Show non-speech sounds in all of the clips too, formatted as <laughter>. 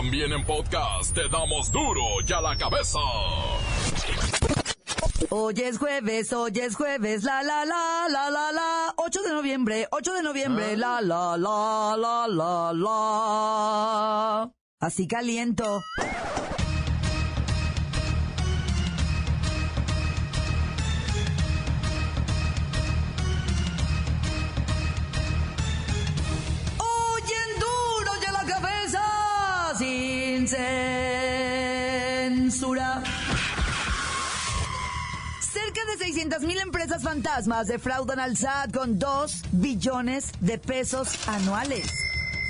También en podcast te damos duro y a la cabeza. Hoy es jueves, hoy es jueves, la la la la la la. 8 de noviembre, 8 de noviembre, la la la la la la. Así caliento. 300 mil empresas fantasmas defraudan al SAT con 2 billones de pesos anuales.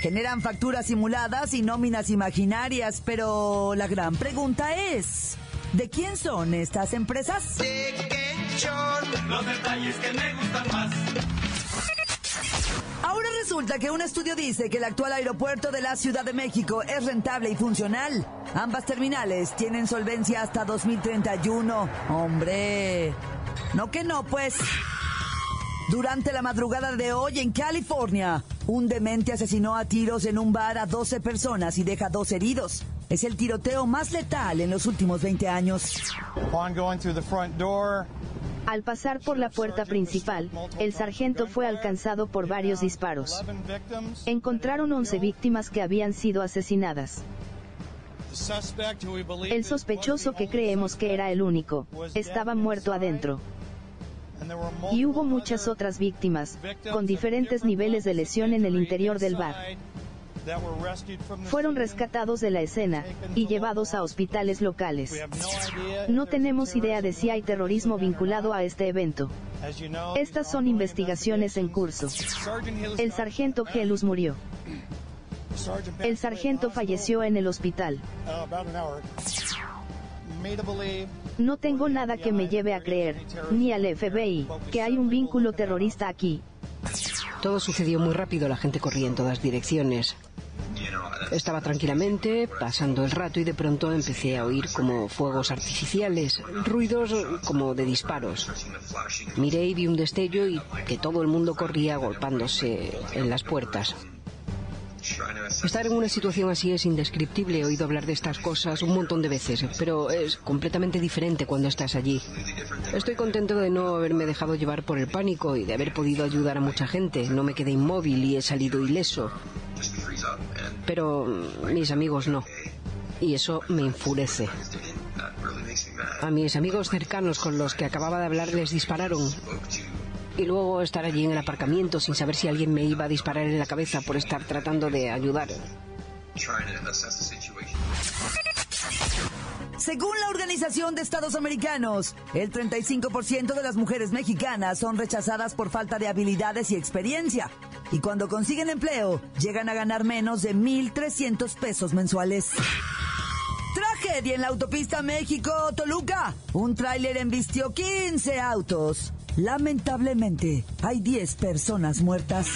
Generan facturas simuladas y nóminas imaginarias, pero la gran pregunta es, ¿de quién son estas empresas? Los detalles que me gustan más? Ahora resulta que un estudio dice que el actual aeropuerto de la Ciudad de México es rentable y funcional. Ambas terminales tienen solvencia hasta 2031. Hombre, no que no, pues. Durante la madrugada de hoy en California, un demente asesinó a tiros en un bar a 12 personas y deja dos heridos. Es el tiroteo más letal en los últimos 20 años. Al pasar por la puerta principal, el sargento fue alcanzado por varios disparos. 11 victims. Encontraron 11 víctimas que habían sido asesinadas. El sospechoso que creemos que era el único, estaba muerto adentro. Y hubo muchas otras víctimas, con diferentes niveles de lesión en el interior del bar. Fueron rescatados de la escena, y llevados a hospitales locales. No tenemos idea de si hay terrorism terrorismo vinculado a este evento. Estas son investigaciones en curso. El sargento Gelus murió. El sargento falleció en el hospital. No tengo nada que me lleve a creer, ni al FBI, que hay un vínculo terrorista aquí. Todo sucedió muy rápido, la gente corría en todas direcciones. Estaba tranquilamente, pasando el rato y de pronto empecé a oír como fuegos artificiales, ruidos como de disparos. Miré y vi un destello y que todo el mundo corría golpándose en las puertas. Estar en una situación así es indescriptible. He oído hablar de estas cosas un montón de veces, pero es completamente diferente cuando estás allí. Estoy contento de no haberme dejado llevar por el pánico y de haber podido ayudar a mucha gente. No me quedé inmóvil y he salido ileso. Pero mm, mis amigos no. Y eso me enfurece. A mis amigos cercanos con los que acababa de hablar les dispararon. Y luego estar allí en el aparcamiento sin saber si alguien me iba a disparar en la cabeza por estar tratando de ayudar. Según la Organización de Estados Americanos, el 35% de las mujeres mexicanas son rechazadas por falta de habilidades y experiencia. Y cuando consiguen empleo, llegan a ganar menos de 1.300 pesos mensuales. Tragedia en la autopista México-Toluca. Un tráiler embistió 15 autos. Lamentablemente, hay 10 personas muertas.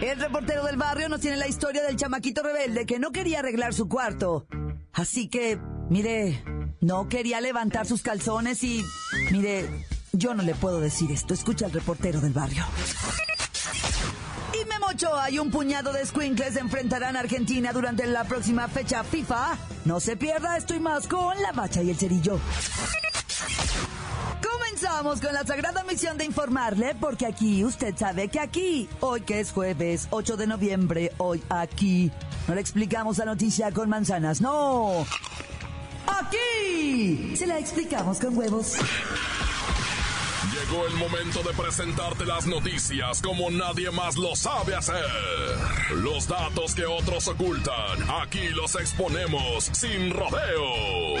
El reportero del barrio nos tiene la historia del chamaquito rebelde que no quería arreglar su cuarto. Así que, mire, no quería levantar sus calzones y, mire, yo no le puedo decir esto. Escucha al reportero del barrio. Y Memo Ochoa y un puñado de squinkles enfrentarán a Argentina durante la próxima fecha FIFA. No se pierda esto y más con la bacha y el cerillo. Comenzamos con la sagrada misión de informarle, porque aquí, usted sabe que aquí, hoy que es jueves 8 de noviembre, hoy aquí, no le explicamos la noticia con manzanas, no. Aquí se la explicamos con huevos. Llegó el momento de presentarte las noticias como nadie más lo sabe hacer. Los datos que otros ocultan, aquí los exponemos sin rodeos.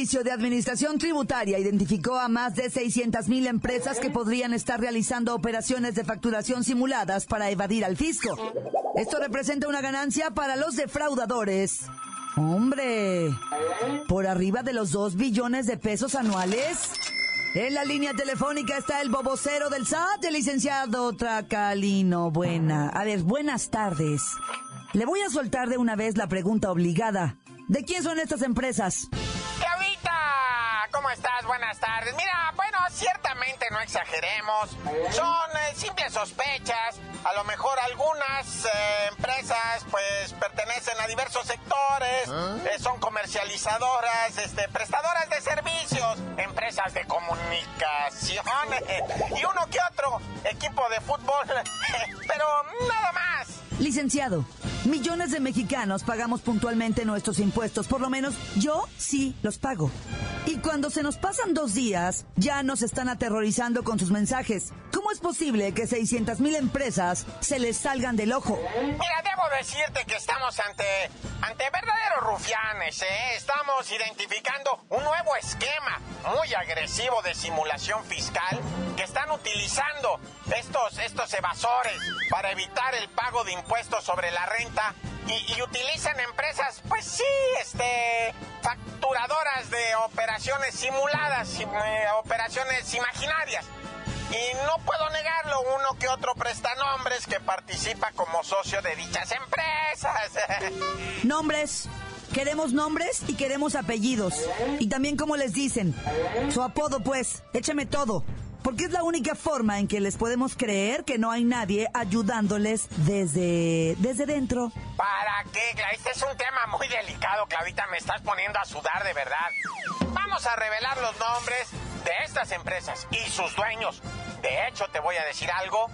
Servicio de Administración Tributaria identificó a más de 600.000 empresas que podrían estar realizando operaciones de facturación simuladas para evadir al fisco. Esto representa una ganancia para los defraudadores. Hombre, por arriba de los 2 billones de pesos anuales. En la línea telefónica está el bobocero del SAT, el licenciado Tracalino. Buena. A ver, buenas tardes. Le voy a soltar de una vez la pregunta obligada. ¿De quién son estas empresas? Claudita, ¿cómo estás? Buenas tardes. Mira, bueno, ciertamente no exageremos. Son eh, simples sospechas. A lo mejor algunas eh, empresas pues pertenecen a diversos sectores, eh, son comercializadoras, este, prestadoras de servicios, empresas de comunicación <laughs> y uno que otro equipo de fútbol, <laughs> pero nada más. Licenciado, millones de mexicanos pagamos puntualmente nuestros impuestos, por lo menos yo sí los pago. Y cuando se nos pasan dos días, ya nos están aterrorizando con sus mensajes. ¿Cómo es posible que 600 mil empresas se les salgan del ojo? Mira, debo decirte que estamos ante, ante verdaderos rufianes, ¿eh? Estamos identificando un nuevo esquema muy agresivo de simulación fiscal que están utilizando estos, estos evasores para evitar el pago de impuestos sobre la renta y, y, utilizan empresas, pues sí, este, facturadoras de operaciones simuladas, eh, operaciones imaginarias. Y no puedo negarlo, uno que otro prestanombres que participa como socio de dichas empresas. <laughs> Nombres. Queremos nombres y queremos apellidos. Y también como les dicen. Su apodo, pues. Écheme todo. Porque es la única forma en que les podemos creer que no hay nadie ayudándoles desde, desde dentro. ¿Para qué? Este es un tema muy delicado, Clavita. Me estás poniendo a sudar de verdad. Vamos a revelar los nombres de estas empresas y sus dueños. De hecho, te voy a decir algo.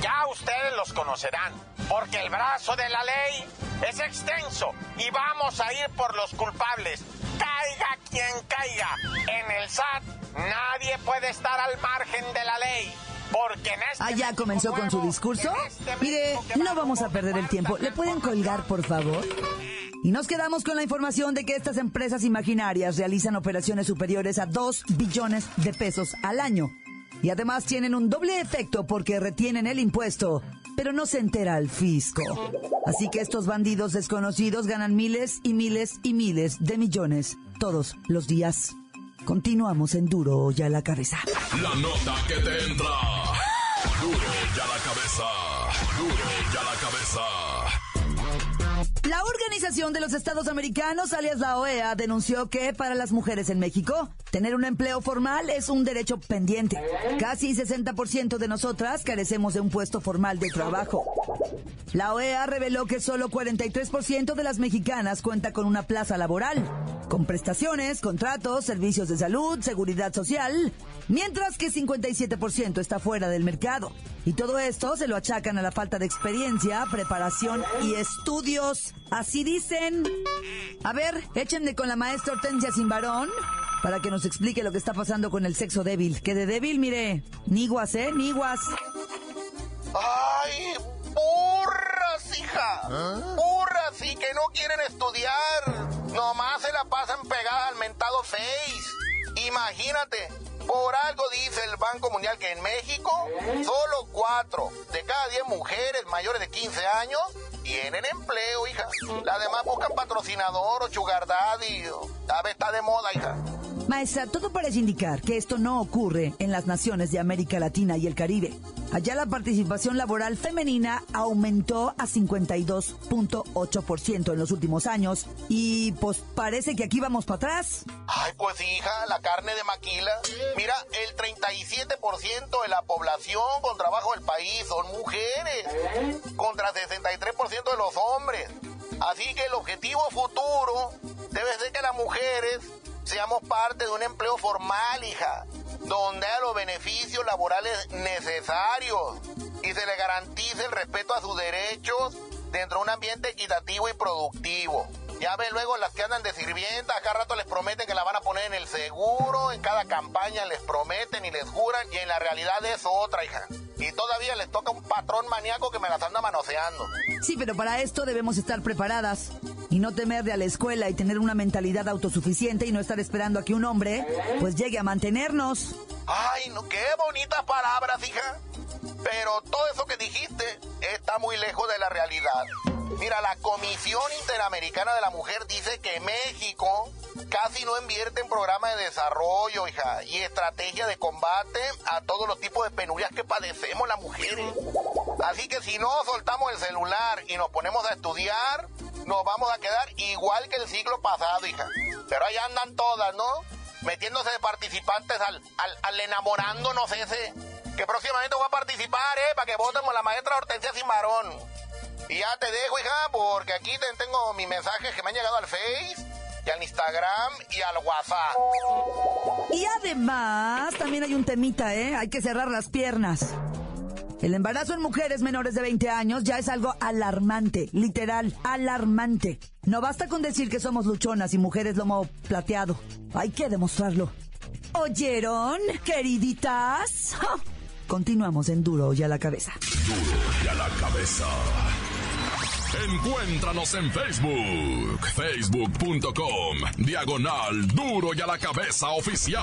Ya ustedes los conocerán, porque el brazo de la ley es extenso y vamos a ir por los culpables. Caiga quien caiga. En el SAT nadie puede estar al margen de la ley. Porque en este ah, ya comenzó con su discurso. Este Mire, no vamos a perder el tiempo. ¿Le pueden colgar, por favor? Y nos quedamos con la información de que estas empresas imaginarias realizan operaciones superiores a 2 billones de pesos al año. Y además tienen un doble efecto porque retienen el impuesto, pero no se entera al fisco. Así que estos bandidos desconocidos ganan miles y miles y miles de millones todos los días. Continuamos en Duro ya la cabeza. La nota que te entra. Duro ya la cabeza. Duro ya la cabeza. La Organización de los Estados Americanos, alias la OEA, denunció que para las mujeres en México, tener un empleo formal es un derecho pendiente. Casi 60% de nosotras carecemos de un puesto formal de trabajo. La OEA reveló que solo 43% de las mexicanas cuenta con una plaza laboral, con prestaciones, contratos, servicios de salud, seguridad social, mientras que 57% está fuera del mercado. Y todo esto se lo achacan a la falta de experiencia, preparación y estudios. Así dicen. A ver, échenle con la maestra Hortensia Simbarón para que nos explique lo que está pasando con el sexo débil. Que de débil, mire, niguas, ¿eh? Niguas. ¡Ay, burras, hija! ¡Burras y que no quieren estudiar! Nomás se la pasan pegada al mentado Face. Imagínate, por algo dice el Banco Mundial que en México solo 4 de cada 10 mujeres mayores de 15 años tienen empleo, hija. Las demás buscan patrocinador o sugar daddy. ¿Sabes? Está de moda, hija. Maestra, todo parece indicar que esto no ocurre en las naciones de América Latina y el Caribe. Allá la participación laboral femenina aumentó a 52.8% en los últimos años y pues parece que aquí vamos para atrás. Ay, pues hija, la carne de maquila. Mira, el 37% de la población con trabajo del país son mujeres, contra 63% de los hombres. Así que el objetivo futuro debe ser que las mujeres seamos parte de un empleo formal, hija, donde haya los beneficios laborales necesarios y se le garantice el respeto a sus derechos dentro de un ambiente equitativo y productivo. Ya ven luego las que andan de sirvienta, cada rato les prometen que la van a poner en el seguro, en cada campaña les prometen y les juran, y en la realidad es otra, hija. Y todavía les toca un patrón maníaco que me las anda manoseando. Sí, pero para esto debemos estar preparadas y no temer de a la escuela y tener una mentalidad autosuficiente y no estar esperando a que un hombre pues llegue a mantenernos. Ay, no, qué bonitas palabras, hija. Pero todo eso que dijiste está muy lejos de la realidad. Mira, la Comisión Interamericana de la Mujer dice que México casi no invierte en programas de desarrollo, hija, y estrategia de combate a todos los tipos de penurias que padecemos las mujeres. Así que si no soltamos el celular y nos ponemos a estudiar, nos vamos a quedar igual que el siglo pasado, hija. Pero ahí andan todas, ¿no? Metiéndose de participantes al, al, enamorándonos ese. Que próximamente voy a participar, ¿eh? Para que votemos la maestra Hortensia Cimarón. Y ya te dejo, hija, porque aquí tengo mis mensajes que me han llegado al Face y al Instagram y al WhatsApp. Y además, también hay un temita, ¿eh? Hay que cerrar las piernas. El embarazo en mujeres menores de 20 años ya es algo alarmante, literal, alarmante. No basta con decir que somos luchonas y mujeres lomo plateado. Hay que demostrarlo. ¿Oyeron, queriditas? Continuamos en Duro y a la cabeza. Duro y a la cabeza. Encuéntranos en Facebook, facebook.com, diagonal Duro y a la cabeza oficial.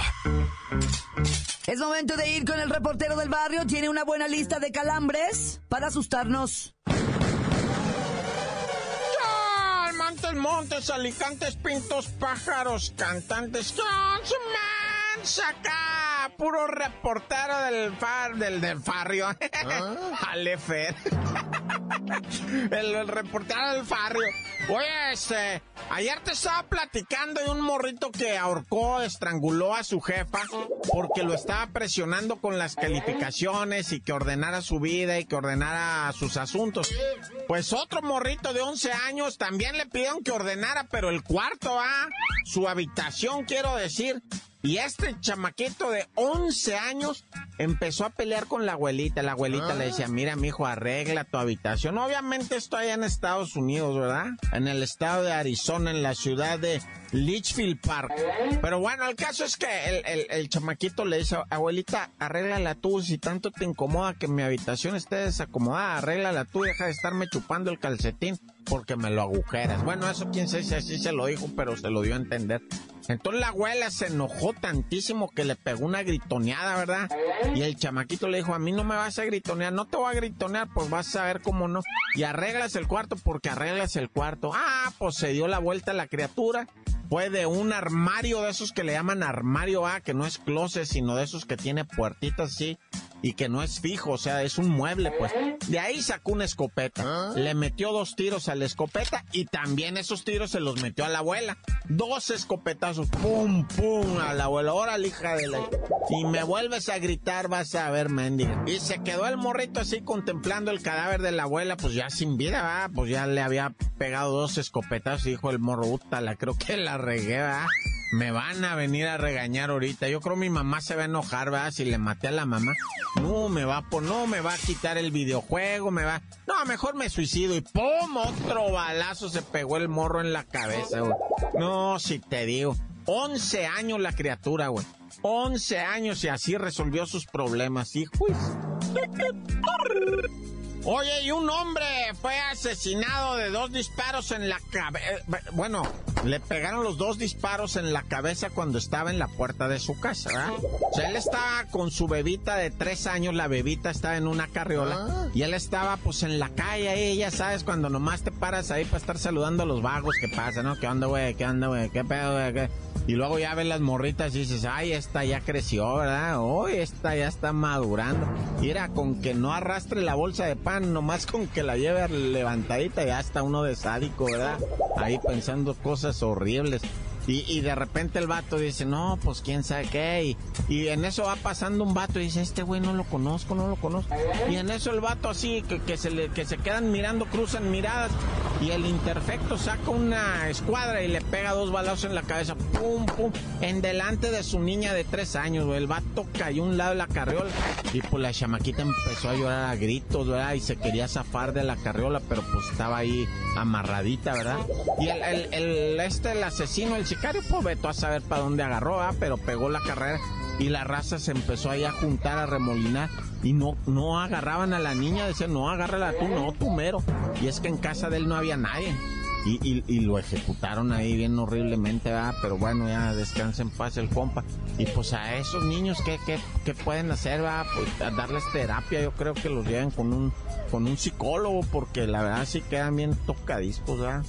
Es momento de ir con el reportero del barrio. Tiene una buena lista de calambres para asustarnos. Montes, montes, alicantes, pintos, pájaros, cantantes. man, saca puro reportero del far, del, del farrio. ¿Ah? <laughs> Alefer. <laughs> el, el reportero del farrio. Oye, este, ayer te estaba platicando de un morrito que ahorcó, estranguló a su jefa porque lo estaba presionando con las calificaciones y que ordenara su vida y que ordenara sus asuntos. Pues otro morrito de 11 años también le pidieron que ordenara, pero el cuarto, ¿ah? Su habitación, quiero decir. Y este chamaquito de 11 años empezó a pelear con la abuelita. La abuelita le decía, mira, mi hijo, arregla tu habitación. Obviamente esto allá en Estados Unidos, ¿verdad? En el estado de Arizona, en la ciudad de Litchfield Park. Pero bueno, el caso es que el, chamaquito le dice, abuelita, arréglala tú. Si tanto te incomoda que mi habitación esté desacomodada, arréglala tú. Deja de estarme chupando el calcetín porque me lo agujeras. Bueno, eso quién sé si así se lo dijo, pero se lo dio a entender. Entonces la abuela se enojó tantísimo que le pegó una gritoneada, ¿verdad? Y el chamaquito le dijo, a mí no me vas a gritonear, no te voy a gritonear, pues vas a ver cómo no. Y arreglas el cuarto porque arreglas el cuarto. Ah, pues se dio la vuelta la criatura. Fue de un armario de esos que le llaman armario A, que no es closet, sino de esos que tiene puertitas así y que no es fijo, o sea, es un mueble, pues. De ahí sacó una escopeta, le metió dos tiros a la escopeta y también esos tiros se los metió a la abuela. Dos escopetazos, pum, pum, a la abuela, ahora hija de la... Y me vuelves a gritar, vas a ver, mendiga. Y se quedó el morrito así contemplando el cadáver de la abuela, pues ya sin vida, ¿verdad? Pues ya le había pegado dos escopetazos, dijo el morro, la creo que la regué, ¿verdad? Me van a venir a regañar ahorita. Yo creo mi mamá se va a enojar, ¿verdad? Si le maté a la mamá. No, me va a no me va a quitar el videojuego, me va. No, mejor me suicido y ¡pum! Otro balazo se pegó el morro en la cabeza, güey. No, si te digo. 11 años la criatura, güey. 11 años y así resolvió sus problemas, hijo. Oye, y un hombre fue asesinado de dos disparos en la cabeza. Bueno, le pegaron los dos disparos en la cabeza cuando estaba en la puerta de su casa, ¿verdad? O sea, él estaba con su bebita de tres años, la bebita estaba en una carriola, ah. y él estaba pues en la calle ahí, ya sabes, cuando nomás te paras ahí para estar saludando a los vagos que pasa, ¿no? ¿Qué onda, güey? ¿Qué onda, güey? ¿Qué pedo, güey? Y luego ya ves las morritas y dices, ay, esta ya creció, ¿verdad? Hoy esta ya está madurando. Y era con que no arrastre la bolsa de pan, nomás con que la lleve levantadita, ya está uno de sádico, ¿verdad? Ahí pensando cosas horribles. Y, de repente el vato dice, no, pues quién sabe qué. Y, en eso va pasando un vato y dice, este güey no lo conozco, no lo conozco. Y en eso el vato así, que, que, se, le, que se quedan mirando, cruzan miradas. Y el imperfecto saca una escuadra y le pega dos balazos en la cabeza, pum, pum, en delante de su niña de tres años. El vato cayó a un lado de la carriola y pues la chamaquita empezó a llorar a gritos, ¿verdad? Y se quería zafar de la carriola, pero pues estaba ahí amarradita, ¿verdad? Y el, este, el asesino, el sicario, pues vetó a saber para dónde agarró, ¿verdad? Pero pegó la carrera y la raza se empezó ahí a juntar, a remolinar y no, no agarraban a la niña, decían, no, agárrala tú, no, tú mero. Y es que en casa de él no había nadie. Y, y, lo ejecutaron ahí bien horriblemente, ¿verdad? pero bueno, ya descansa en paz el compa. Y pues a esos niños, ¿qué, qué, qué pueden hacer? ¿verdad? Pues a darles terapia, yo creo que los lleven con un, con un psicólogo, porque la verdad sí quedan bien tocadiscos, ¿verdad?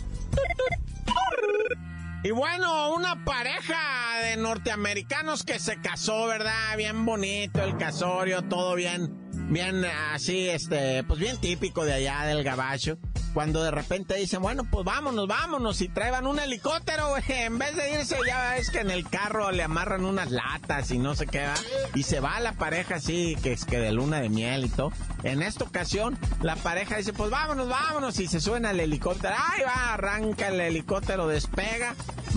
Y bueno, una pareja de norteamericanos que se casó, ¿verdad? Bien bonito el casorio, todo bien, bien así, este, pues bien típico de allá del gabacho. Cuando de repente dicen, bueno, pues vámonos, vámonos, y traen un helicóptero, güey. <laughs> En vez de irse, ya ves que en el carro le amarran unas latas y no sé qué va. Y se va la pareja así, que es que de luna de miel y todo. En esta ocasión, la pareja dice, pues vámonos, vámonos, y se suena el helicóptero. Ahí va, arranca el helicóptero, despega,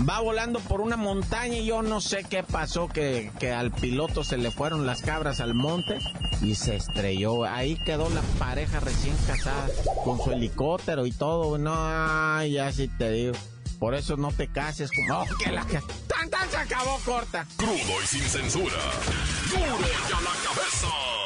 va volando por una montaña y yo no sé qué pasó, que, que al piloto se le fueron las cabras al monte y se estrelló. Ahí quedó la pareja recién casada con su helicóptero y todo. No, ya sí te digo. Por eso no te cases como... Oh, que la. ¡Tan, tan! Se acabó corta. Crudo y sin censura. ¡Duro y a la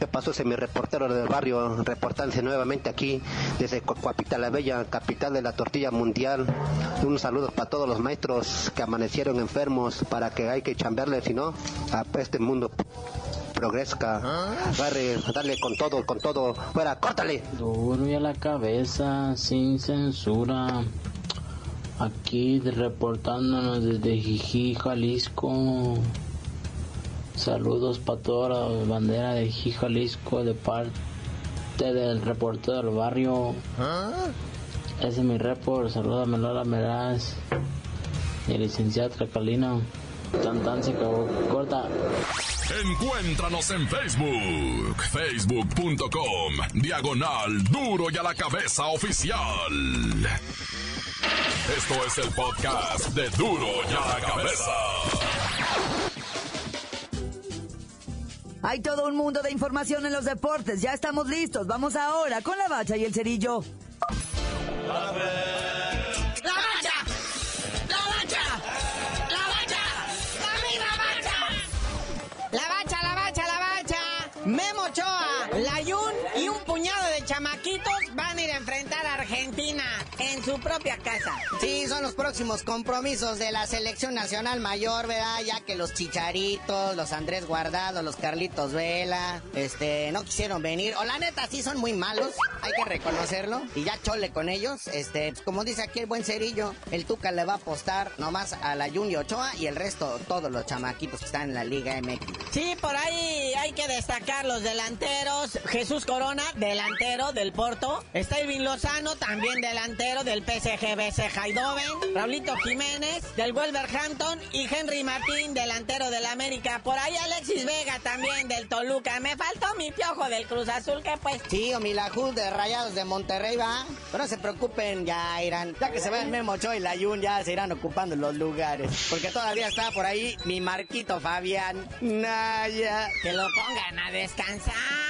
¿Qué pasó? Ese mi reportero del barrio, reportándose nuevamente aquí desde Coahuapita la Bella, capital de la tortilla mundial. Un saludo para todos los maestros que amanecieron enfermos, para que hay que chambearle, si no, a este mundo progresca. Agarre, dale con todo, con todo. Fuera, córtale. Duro y a la cabeza, sin censura. Aquí reportándonos desde Jiji, Jalisco. Saludos para toda la bandera de Jalisco de parte del reportero del barrio. Ese es mi report. Salúdame Lola Meraz y el licenciado Tracalino. Tan tan se acabó. Corta. Encuéntranos en Facebook, facebook.com, diagonal duro y a la cabeza oficial. Esto es el podcast de duro y a la cabeza. Hay todo un mundo de información en los deportes. Ya estamos listos. Vamos ahora con la bacha y el cerillo. ¡La en su propia casa. Sí, son los próximos compromisos de la selección nacional mayor, ¿verdad? Ya que los Chicharitos, los Andrés Guardado, los Carlitos Vela, este, no quisieron venir. O la neta, sí son muy malos, hay que reconocerlo. Y ya chole con ellos. Este, pues, como dice aquí el buen cerillo, el Tuca le va a apostar nomás a la Junior Ochoa y el resto, todos los chamaquitos que están en la Liga MX. Sí, por ahí hay que destacar los delanteros. Jesús Corona, delantero del Porto. Está Irving Lozano, también delantero del PSG BC Eindhoven. Raulito Jiménez, del Wolverhampton. Y Henry Martín, delantero del América. Por ahí Alexis Vega, también del Toluca. Me faltó mi piojo del Cruz Azul, que pues... Sí, o Milajul de Rayados de Monterrey, va. Pero no se preocupen, ya irán. Ya que se va el Memo Ochoa y la Jun, ya se irán ocupando los lugares. Porque todavía está por ahí mi Marquito Fabián. Naya. Que lo pongan a descansar.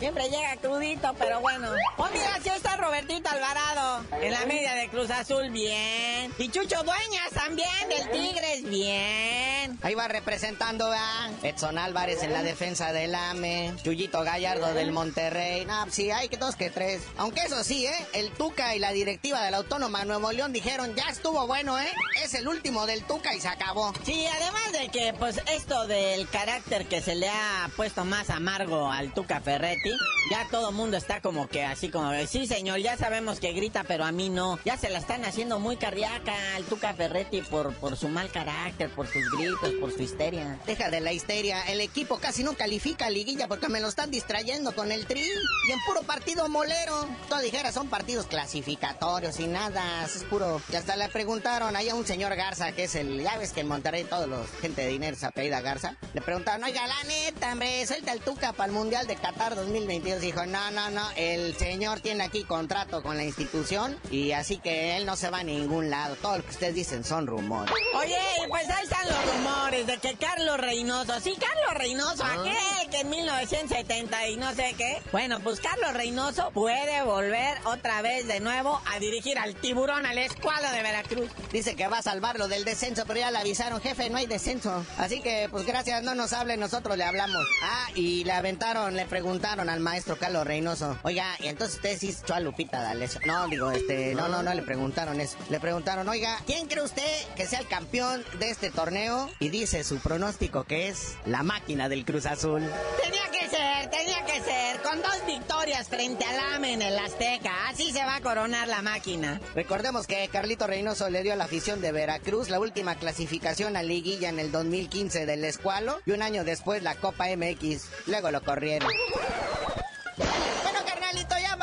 Siempre llega crudito, pero bueno. Oh, mira, sí está Robertito Alvarado. En la media de Cruz Azul, bien. Y Chucho Dueñas también, del Tigres, bien. Ahí va representando a Edson Álvarez en la defensa del AME, Chuyito Gallardo del Monterrey. No, sí, hay que dos que tres. Aunque eso sí, ¿eh? El Tuca y la directiva de la Autónoma Nuevo León dijeron, ya estuvo bueno, ¿eh? Es el último del Tuca y se acabó. Sí, además de que, pues, esto del carácter que se le ha puesto más amargo al Tuca Ferretti, ya todo mundo está como que así como, sí, señor, ya sabemos que grita, pero a mí no. Ya se la están haciendo muy cardiaca al Tuca Ferretti por, por su mal carácter, por sus gritos, por su histeria. Deja de la histeria, el equipo casi no califica a liguilla porque me lo están distrayendo con el tri y en puro partido molero. Todo dijera, son partidos clasificatorios y nada, es puro. Y hasta le preguntaron, hay a un señor Garza que es el, ya ves que en Monterrey todos los gente de dinero se apellida Garza. Le preguntaron, oiga, la neta, hombre, suelta el Tuca para el Mundial de Qatar 2022. Dijo, no, no, no, el señor tiene aquí contrato con la institución y así que él no se va a ningún lado. Todo lo que ustedes dicen son rumores. Oye, pues ahí están los rumores de que Carlos Reynoso, sí, Carlos Reynoso, Ah. aquel que en 1970 y no sé qué. Bueno, pues Carlos Reynoso puede volver otra vez de nuevo a dirigir al tiburón, al escuadro de Veracruz. Dice que va a salvarlo del descenso, pero ya le avisaron, jefe, no hay descenso. Así que, pues gracias, no nos hable, nosotros le hablamos. Ah, y le aventaron, le preguntaron al maestro Carlos Reynoso, oiga, y entonces usted sí echó a Lupita D'Alessio. No, digo, este, no, no, no le preguntaron eso. Le preguntaron, oiga, ¿quién cree usted que sea el campeón de este torneo? Y dice su pronóstico que es la máquina del Cruz Azul. Tenía que ser, tenía que ser, con dos victorias frente al AME en el Azteca. Así se va a coronar la máquina. Recordemos que Carlito Reynoso le dio a la afición de Veracruz la última clasificación a liguilla en el 2015 del Escualo y un año después la Copa MX. Luego lo corrieron.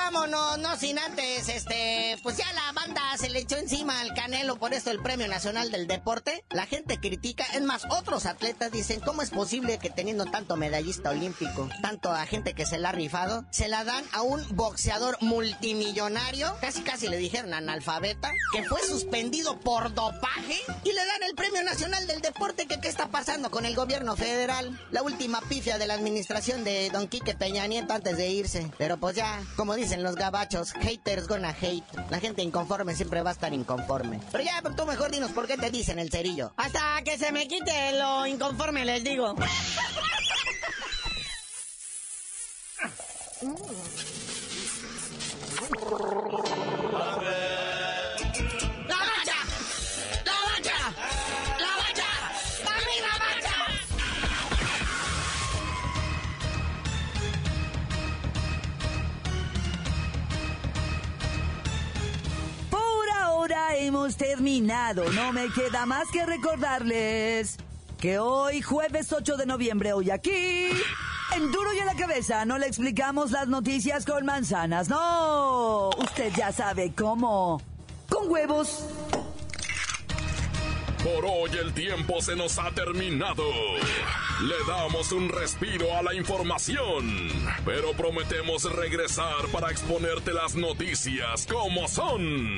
Vámonos, no sin antes, este, pues ya la banda se le echó encima al Canelo por esto el Premio Nacional del Deporte. La gente critica, es más, otros atletas dicen, ¿cómo es posible que teniendo tanto medallista olímpico, tanto a gente que se la ha rifado, se la dan a un boxeador multimillonario, casi casi le dijeron analfabeta, que fue suspendido por dopaje y le dan el Premio Nacional del Deporte, que qué está pasando con el gobierno federal? La última pifia de la administración de Don Quique Peña Nieto antes de irse. Pero pues ya, como dicen los gabachos, haters gonna hate. La gente inconforme siempre va a estar inconforme. Pero ya, tú mejor dinos por qué te dicen el cerillo. Hasta que se me quite lo inconforme, les digo. <laughs> terminado. No me queda más que recordarles que hoy, jueves 8 de noviembre, hoy aquí, en Duro y a la Cabeza, no le explicamos las noticias con manzanas. No, usted ya sabe cómo. Con huevos. Por hoy el tiempo se nos ha terminado. Le damos un respiro a la información, pero prometemos regresar para exponerte las noticias como son.